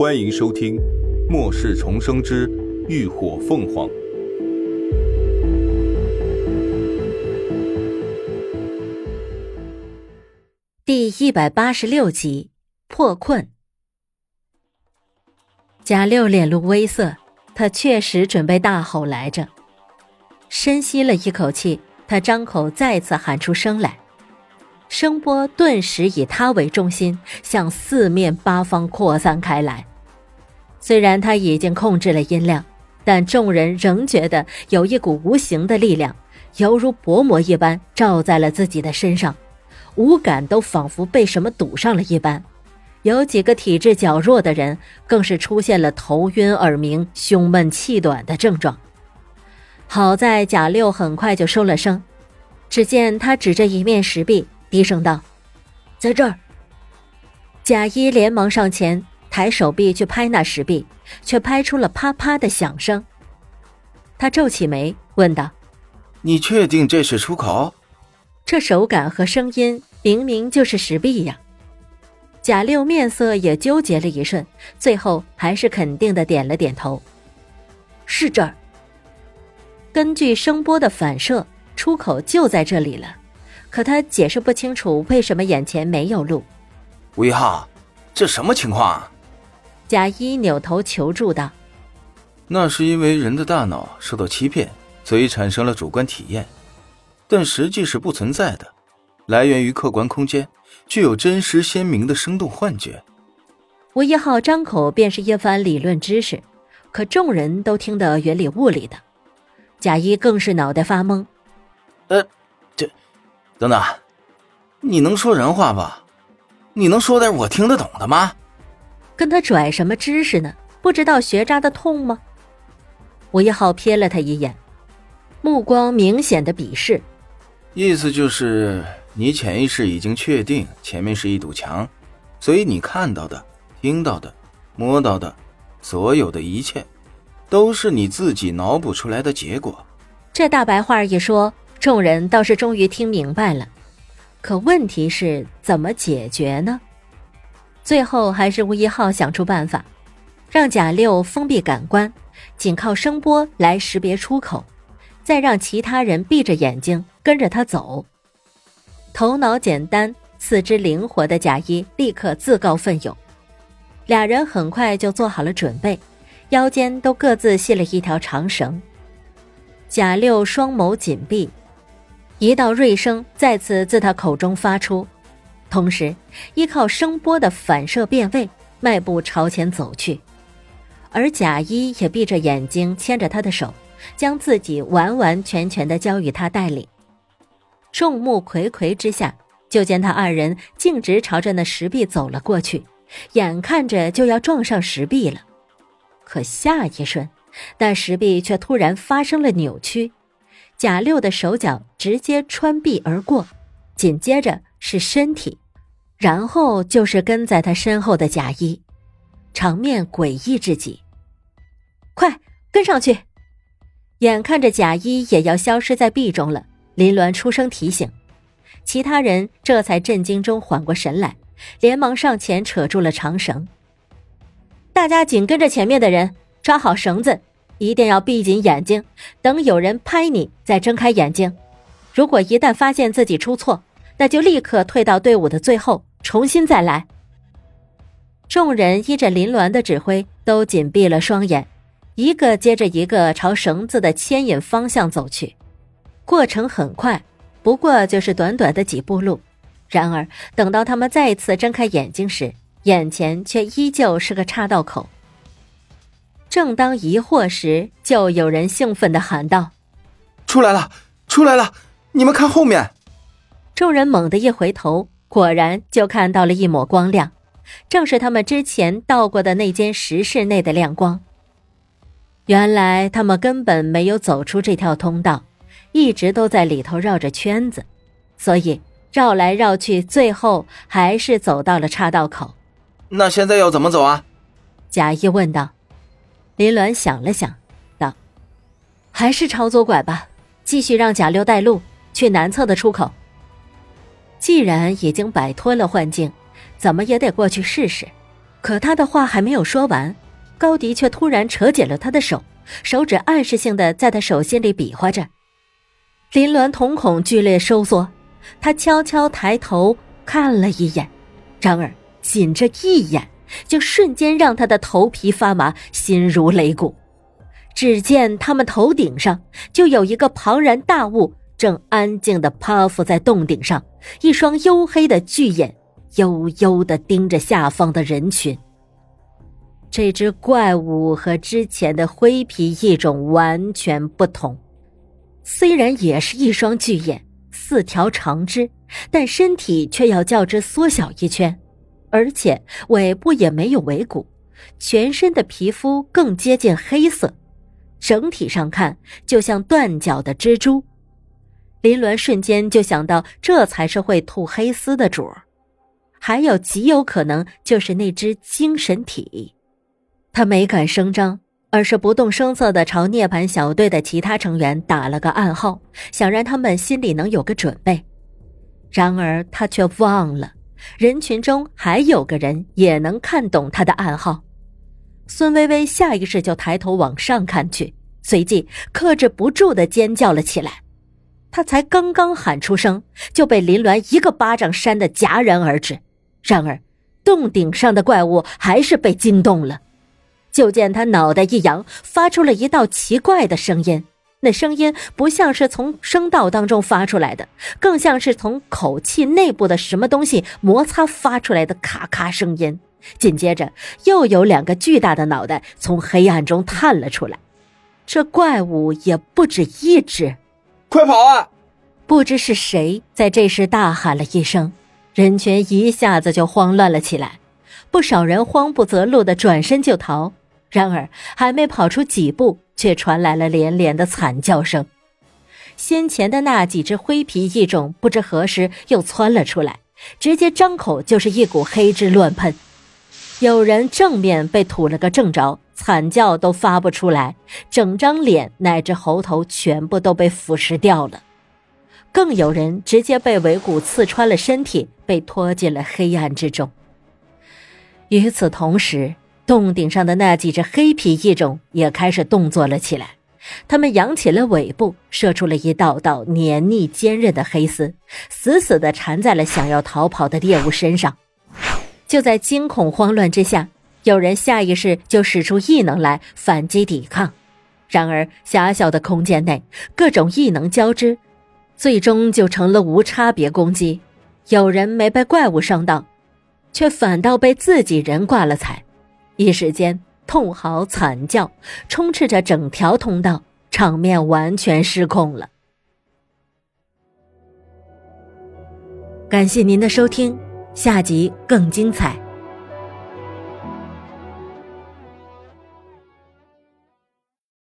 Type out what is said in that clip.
欢迎收听《末世重生之浴火凤凰》第一百八十六集破困。贾六脸露微色，他确实准备大吼来着。深吸了一口气，他张口再次喊出声来。声波顿时以他为中心，向四面八方扩散开来。虽然他已经控制了音量，但众人仍觉得有一股无形的力量，犹如薄膜一般罩在了自己的身上，五感都仿佛被什么堵上了一般。有几个体质较弱的人，更是出现了头晕、耳鸣、胸闷、气短的症状。好在贾六很快就收了声，只见他指着一面石壁。低声道：“在这儿。”贾一连忙上前，抬手臂去拍那石壁，却拍出了啪啪的响声。他皱起眉，问道：“你确定这是出口？这手感和声音明明就是石壁呀！”贾六面色也纠结了一瞬，最后还是肯定的点了点头：“是这儿。根据声波的反射，出口就在这里了。”可他解释不清楚为什么眼前没有路。吴一浩，这什么情况啊？贾一扭头求助道：“那是因为人的大脑受到欺骗，所以产生了主观体验，但实际是不存在的，来源于客观空间，具有真实鲜明的生动幻觉。”吴一浩张口便是一番理论知识，可众人都听得云里雾里的，贾一更是脑袋发懵。呃。这等等，你能说人话吧？你能说点我听得懂的吗？跟他拽什么知识呢？不知道学渣的痛吗？吴一浩瞥了他一眼，目光明显的鄙视。意思就是你潜意识已经确定前面是一堵墙，所以你看到的、听到的、摸到的，所有的一切，都是你自己脑补出来的结果。这大白话一说。众人倒是终于听明白了，可问题是怎么解决呢？最后还是吴一浩想出办法，让贾六封闭感官，仅靠声波来识别出口，再让其他人闭着眼睛跟着他走。头脑简单、四肢灵活的贾一立刻自告奋勇，俩人很快就做好了准备，腰间都各自系了一条长绳。贾六双眸紧闭。一道锐声再次自他口中发出，同时依靠声波的反射变位，迈步朝前走去。而贾一也闭着眼睛牵着他的手，将自己完完全全的交予他带领。众目睽睽之下，就见他二人径直朝着那石壁走了过去，眼看着就要撞上石壁了。可下一瞬，那石壁却突然发生了扭曲。贾六的手脚直接穿壁而过，紧接着是身体，然后就是跟在他身后的贾一，场面诡异至极。快跟上去！眼看着贾一也要消失在壁中了，林鸾出声提醒，其他人这才震惊中缓过神来，连忙上前扯住了长绳。大家紧跟着前面的人，抓好绳子。一定要闭紧眼睛，等有人拍你再睁开眼睛。如果一旦发现自己出错，那就立刻退到队伍的最后，重新再来。众人依着林鸾的指挥，都紧闭了双眼，一个接着一个朝绳子的牵引方向走去。过程很快，不过就是短短的几步路。然而，等到他们再次睁开眼睛时，眼前却依旧是个岔道口。正当疑惑时，就有人兴奋的喊道：“出来了，出来了！你们看后面！”众人猛地一回头，果然就看到了一抹光亮，正是他们之前到过的那间石室内的亮光。原来他们根本没有走出这条通道，一直都在里头绕着圈子，所以绕来绕去，最后还是走到了岔道口。那现在要怎么走啊？贾谊问道。林鸾想了想，道：“还是朝左拐吧，继续让贾六带路去南侧的出口。既然已经摆脱了幻境，怎么也得过去试试。可他的话还没有说完，高迪却突然扯紧了他的手，手指暗示性的在他手心里比划着。林鸾瞳孔剧烈收缩，他悄悄抬头看了一眼，然而仅这一眼，就瞬间让他的头皮发麻，心如擂鼓。只见他们头顶上就有一个庞然大物，正安静的趴伏在洞顶上，一双黝黑的巨眼。悠悠的盯着下方的人群。这只怪物和之前的灰皮异种完全不同，虽然也是一双巨眼、四条长肢，但身体却要较之缩小一圈，而且尾部也没有尾骨，全身的皮肤更接近黑色，整体上看就像断脚的蜘蛛。林鸾瞬间就想到，这才是会吐黑丝的主儿。还有极有可能就是那只精神体，他没敢声张，而是不动声色的朝涅槃小队的其他成员打了个暗号，想让他们心里能有个准备。然而他却忘了，人群中还有个人也能看懂他的暗号。孙微微下意识就抬头往上看去，随即克制不住的尖叫了起来。他才刚刚喊出声，就被林鸾一个巴掌扇得戛然而止。然而，洞顶上的怪物还是被惊动了。就见他脑袋一扬，发出了一道奇怪的声音。那声音不像是从声道当中发出来的，更像是从口气内部的什么东西摩擦发出来的咔咔声音。紧接着，又有两个巨大的脑袋从黑暗中探了出来。这怪物也不止一只，快跑啊！不知是谁在这时大喊了一声。人群一下子就慌乱了起来，不少人慌不择路的转身就逃。然而，还没跑出几步，却传来了连连的惨叫声。先前的那几只灰皮异种不知何时又窜了出来，直接张口就是一股黑汁乱喷。有人正面被吐了个正着，惨叫都发不出来，整张脸乃至喉头全部都被腐蚀掉了。更有人直接被尾骨刺穿了身体，被拖进了黑暗之中。与此同时，洞顶上的那几只黑皮异种也开始动作了起来。它们扬起了尾部，射出了一道道黏腻坚韧的黑丝，死死地缠在了想要逃跑的猎物身上。就在惊恐慌乱之下，有人下意识就使出异能来反击抵抗。然而，狭小的空间内，各种异能交织。最终就成了无差别攻击，有人没被怪物伤到，却反倒被自己人挂了彩，一时间痛嚎惨叫，充斥着整条通道，场面完全失控了。感谢您的收听，下集更精彩。